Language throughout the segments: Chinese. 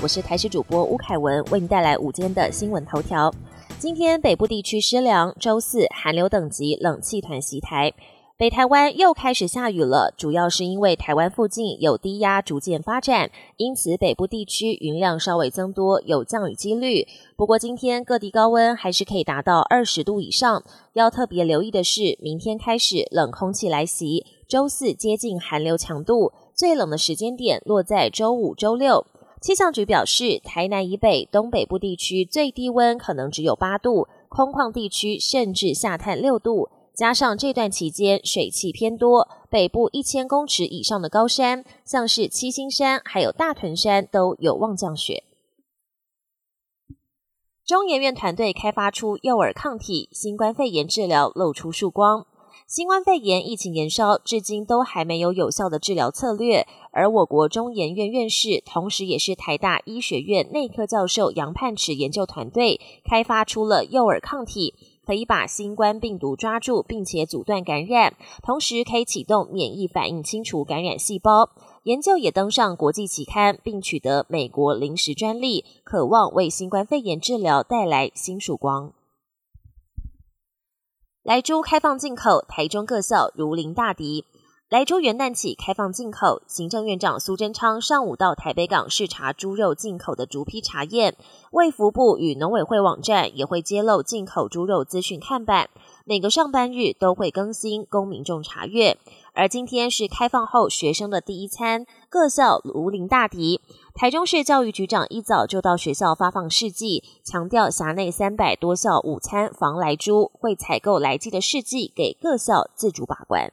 我是台视主播吴凯文，为您带来午间的新闻头条。今天北部地区湿凉，周四寒流等级冷气团袭台，北台湾又开始下雨了，主要是因为台湾附近有低压逐渐发展，因此北部地区云量稍微增多，有降雨几率。不过今天各地高温还是可以达到二十度以上，要特别留意的是，明天开始冷空气来袭，周四接近寒流强度。最冷的时间点落在周五、周六。气象局表示，台南以北、东北部地区最低温可能只有八度，空旷地区甚至下探六度。加上这段期间水汽偏多，北部一千公尺以上的高山，像是七星山还有大屯山都有望降雪。中研院团队开发出幼儿抗体，新冠肺炎治疗露出曙光。新冠肺炎疫情延烧，至今都还没有有效的治疗策略。而我国中研院院士，同时也是台大医学院内科教授杨盼池研究团队，开发出了诱饵抗体，可以把新冠病毒抓住，并且阻断感染，同时可以启动免疫反应，清除感染细胞。研究也登上国际期刊，并取得美国临时专利，渴望为新冠肺炎治疗带来新曙光。莱猪开放进口，台中各校如临大敌。莱猪元旦起开放进口，行政院长苏贞昌上午到台北港视察猪肉进口的逐批查验。卫福部与农委会网站也会揭露进口猪肉资讯看板，每个上班日都会更新，供民众查阅。而今天是开放后学生的第一餐，各校如临大敌。台中市教育局长一早就到学校发放试剂，强调辖内三百多校午餐防来猪，会采购来剂的试剂给各校自主把关。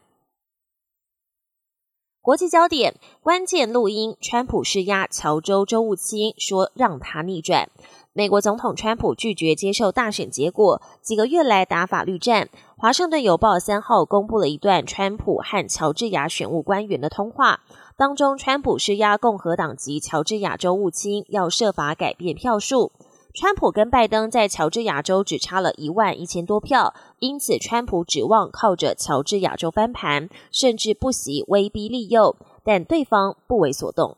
国际焦点关键录音：川普施压乔州州务卿，说让他逆转。美国总统川普拒绝接受大选结果，几个月来打法律战。华盛顿邮报三号公布了一段川普和乔治亚选务官员的通话。当中，川普施压共和党籍乔治亚州务卿，要设法改变票数。川普跟拜登在乔治亚州只差了一万一千多票，因此川普指望靠着乔治亚州翻盘，甚至不惜威逼利诱，但对方不为所动。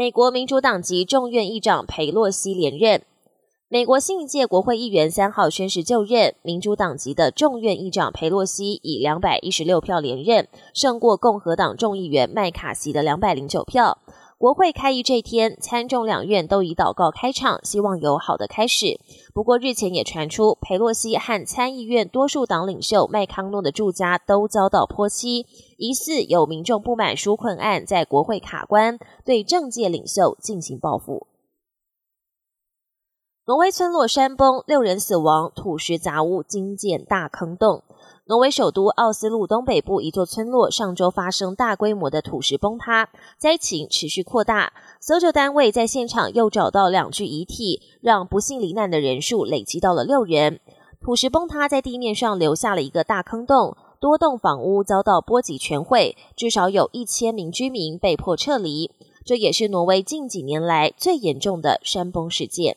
美国民主党籍众院议长佩洛西连任。美国新一届国会议员三号宣誓就任，民主党籍的众院议长佩洛西以两百一十六票连任，胜过共和党众议员麦卡锡的两百零九票。国会开议这天，参众两院都以祷告开场，希望有好的开始。不过日前也传出，佩洛西和参议院多数党领袖麦康诺的住家都遭到泼漆，疑似有民众不满纾困案在国会卡关，对政界领袖进行报复。挪威村落山崩，六人死亡，土石杂物惊见大坑洞。挪威首都奥斯陆东北部一座村落上周发生大规模的土石崩塌，灾情持续扩大。搜救单位在现场又找到两具遗体，让不幸罹难的人数累积到了六人。土石崩塌在地面上留下了一个大坑洞，多栋房屋遭到波及全毁，至少有一千名居民被迫撤离。这也是挪威近几年来最严重的山崩事件。